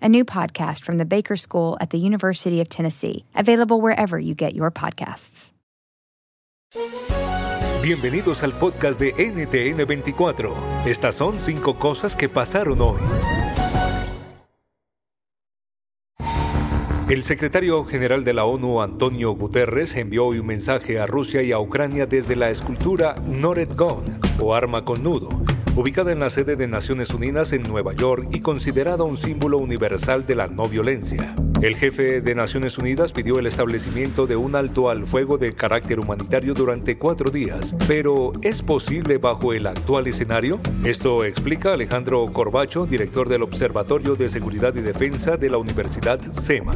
a new podcast from the Baker School at the University of Tennessee, available wherever you get your podcasts. Bienvenidos al podcast de NTN24. Estas son cinco cosas que pasaron hoy. El secretario general de la ONU, Antonio Guterres, envió hoy un mensaje a Rusia y a Ucrania desde la escultura Nored Gun, o arma con nudo, ubicada en la sede de Naciones Unidas en Nueva York y considerada un símbolo universal de la no violencia. El jefe de Naciones Unidas pidió el establecimiento de un alto al fuego de carácter humanitario durante cuatro días, pero ¿es posible bajo el actual escenario? Esto explica Alejandro Corbacho, director del Observatorio de Seguridad y Defensa de la Universidad SEMA.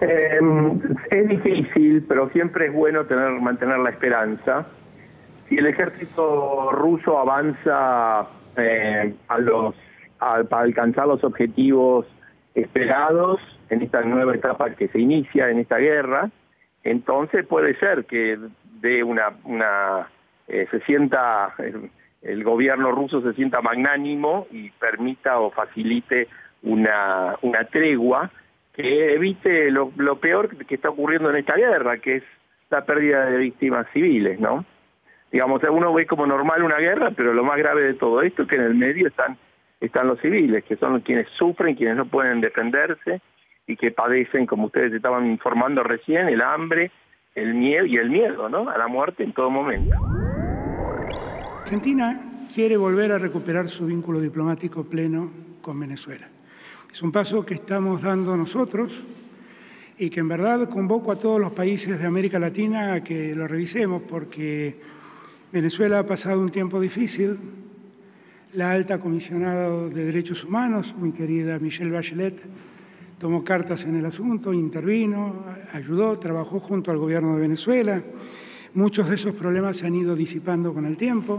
Eh, es difícil, pero siempre es bueno tener, mantener la esperanza. Si el ejército ruso avanza eh, para alcanzar los objetivos esperados en esta nueva etapa que se inicia en esta guerra, entonces puede ser que de una, una eh, se sienta el, el gobierno ruso se sienta magnánimo y permita o facilite una, una tregua que evite lo, lo peor que está ocurriendo en esta guerra, que es la pérdida de víctimas civiles, ¿no? Digamos, uno ve como normal una guerra, pero lo más grave de todo esto es que en el medio están, están los civiles, que son quienes sufren, quienes no pueden defenderse y que padecen, como ustedes estaban informando recién, el hambre, el miedo y el miedo, ¿no? A la muerte en todo momento. Argentina quiere volver a recuperar su vínculo diplomático pleno con Venezuela. Es un paso que estamos dando nosotros y que en verdad convoco a todos los países de América Latina a que lo revisemos porque Venezuela ha pasado un tiempo difícil. La alta comisionada de Derechos Humanos, mi querida Michelle Bachelet, tomó cartas en el asunto, intervino, ayudó, trabajó junto al gobierno de Venezuela. Muchos de esos problemas se han ido disipando con el tiempo.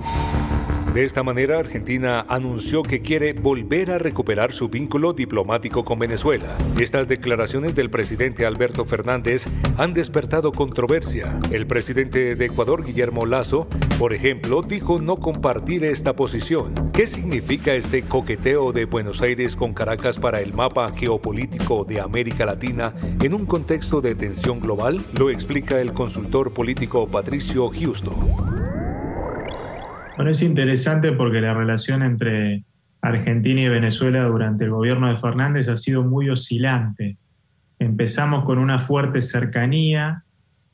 De esta manera, Argentina anunció que quiere volver a recuperar su vínculo diplomático con Venezuela. Estas declaraciones del presidente Alberto Fernández han despertado controversia. El presidente de Ecuador, Guillermo Lazo, por ejemplo, dijo no compartir esta posición. ¿Qué significa este coqueteo de Buenos Aires con Caracas para el mapa geopolítico de América Latina en un contexto de tensión global? Lo explica el consultor político Patricio Houston. Bueno, es interesante porque la relación entre Argentina y Venezuela durante el gobierno de Fernández ha sido muy oscilante. Empezamos con una fuerte cercanía,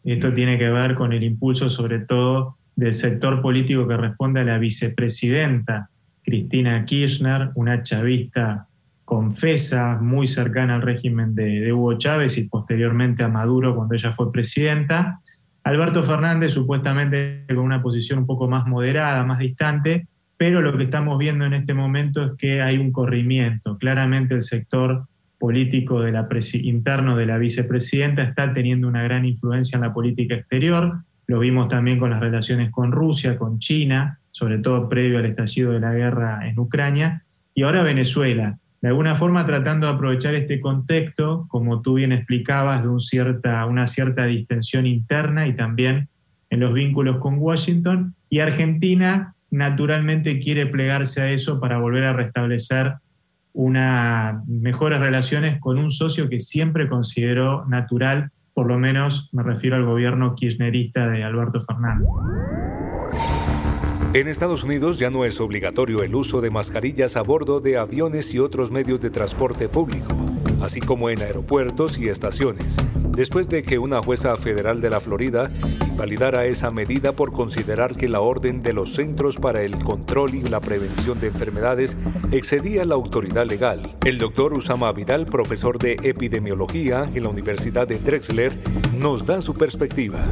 esto tiene que ver con el impulso sobre todo del sector político que responde a la vicepresidenta Cristina Kirchner, una chavista confesa, muy cercana al régimen de, de Hugo Chávez y posteriormente a Maduro cuando ella fue presidenta. Alberto Fernández supuestamente con una posición un poco más moderada, más distante, pero lo que estamos viendo en este momento es que hay un corrimiento. Claramente el sector político de la interno de la vicepresidenta está teniendo una gran influencia en la política exterior. Lo vimos también con las relaciones con Rusia, con China, sobre todo previo al estallido de la guerra en Ucrania. Y ahora Venezuela de alguna forma tratando de aprovechar este contexto, como tú bien explicabas, de una cierta distensión interna y también en los vínculos con Washington, y Argentina naturalmente quiere plegarse a eso para volver a restablecer mejores relaciones con un socio que siempre consideró natural, por lo menos me refiero al gobierno kirchnerista de Alberto Fernández. En Estados Unidos ya no es obligatorio el uso de mascarillas a bordo de aviones y otros medios de transporte público, así como en aeropuertos y estaciones. después de que una jueza federal de la Florida validara esa medida por considerar que la orden de los Centros para el Control y la Prevención de Enfermedades excedía la autoridad legal. El doctor Usama Vidal, profesor de epidemiología en la Universidad de Drexler, nos da su perspectiva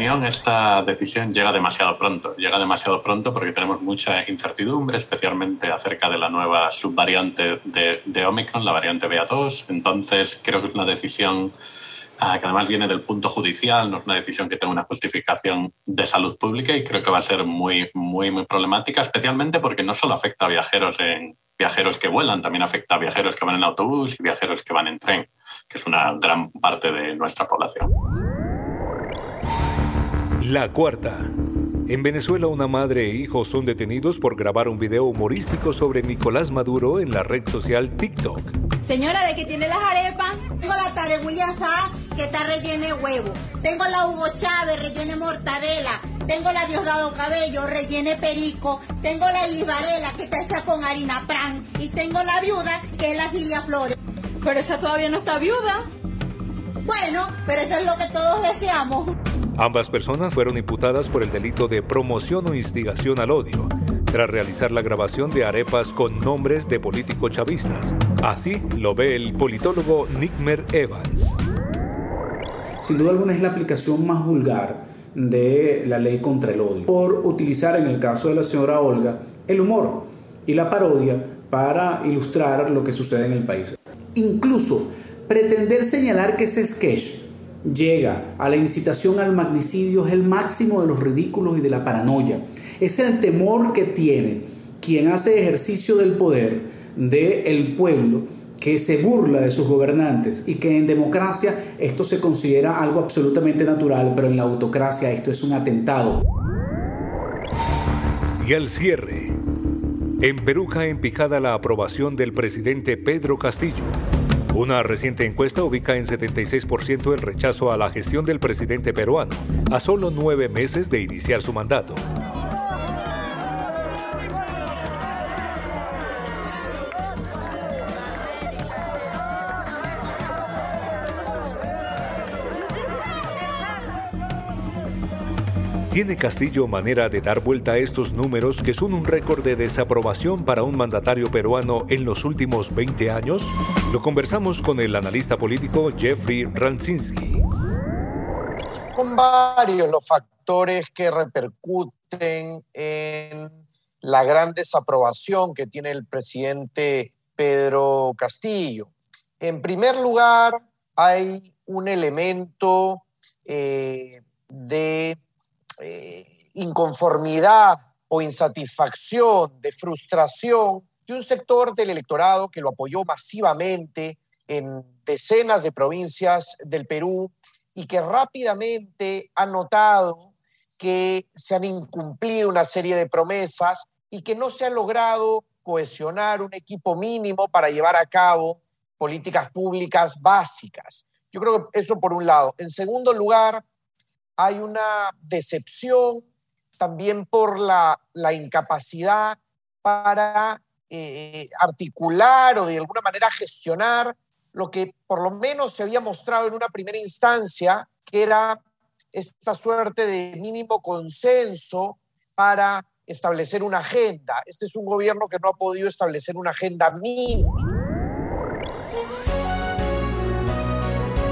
opinión, esta decisión llega demasiado pronto. Llega demasiado pronto porque tenemos mucha incertidumbre, especialmente acerca de la nueva subvariante de, de Omicron, la variante BA2. Entonces, creo que es una decisión ah, que además viene del punto judicial, no es una decisión que tenga una justificación de salud pública y creo que va a ser muy, muy, muy problemática, especialmente porque no solo afecta a viajeros, en, viajeros que vuelan, también afecta a viajeros que van en autobús y viajeros que van en tren, que es una gran parte de nuestra población. La cuarta. En Venezuela una madre e hijo son detenidos por grabar un video humorístico sobre Nicolás Maduro en la red social TikTok. Señora, ¿de qué tiene las arepas? Tengo la tareguilla que está rellena de huevo. Tengo la Hugo Chávez, rellena mortadela. Tengo la Diosdado Cabello, rellene perico. Tengo la Ibarela, que está hecha con harina pran. Y tengo la viuda, que es la Gilia Flores. Pero esa todavía no está viuda. Bueno, pero eso es lo que todos deseamos. Ambas personas fueron imputadas por el delito de promoción o instigación al odio, tras realizar la grabación de arepas con nombres de políticos chavistas. Así lo ve el politólogo Nickmer Evans. Sin duda alguna es la aplicación más vulgar de la ley contra el odio, por utilizar en el caso de la señora Olga el humor y la parodia para ilustrar lo que sucede en el país. Incluso pretender señalar que ese sketch llega a la incitación al magnicidio es el máximo de los ridículos y de la paranoia. Es el temor que tiene quien hace ejercicio del poder del pueblo que se burla de sus gobernantes y que en democracia esto se considera algo absolutamente natural, pero en la autocracia esto es un atentado. Y al cierre, en Perú cae en picada la aprobación del presidente Pedro Castillo una reciente encuesta ubica en 76% el rechazo a la gestión del presidente peruano, a solo nueve meses de iniciar su mandato. ¿Tiene Castillo manera de dar vuelta a estos números que son un récord de desaprobación para un mandatario peruano en los últimos 20 años? Lo conversamos con el analista político Jeffrey Ranzinski. Son varios los factores que repercuten en la gran desaprobación que tiene el presidente Pedro Castillo. En primer lugar, hay un elemento eh, de eh, inconformidad o insatisfacción, de frustración de un sector del electorado que lo apoyó masivamente en decenas de provincias del Perú y que rápidamente ha notado que se han incumplido una serie de promesas y que no se ha logrado cohesionar un equipo mínimo para llevar a cabo políticas públicas básicas. Yo creo que eso por un lado. En segundo lugar, hay una decepción también por la, incapacidad para eh, articular o de alguna manera gestionar lo que por lo menos se había mostrado en una primera instancia, que era esta suerte de mínimo consenso para establecer una agenda. Este es un gobierno que no ha podido establecer una agenda mínima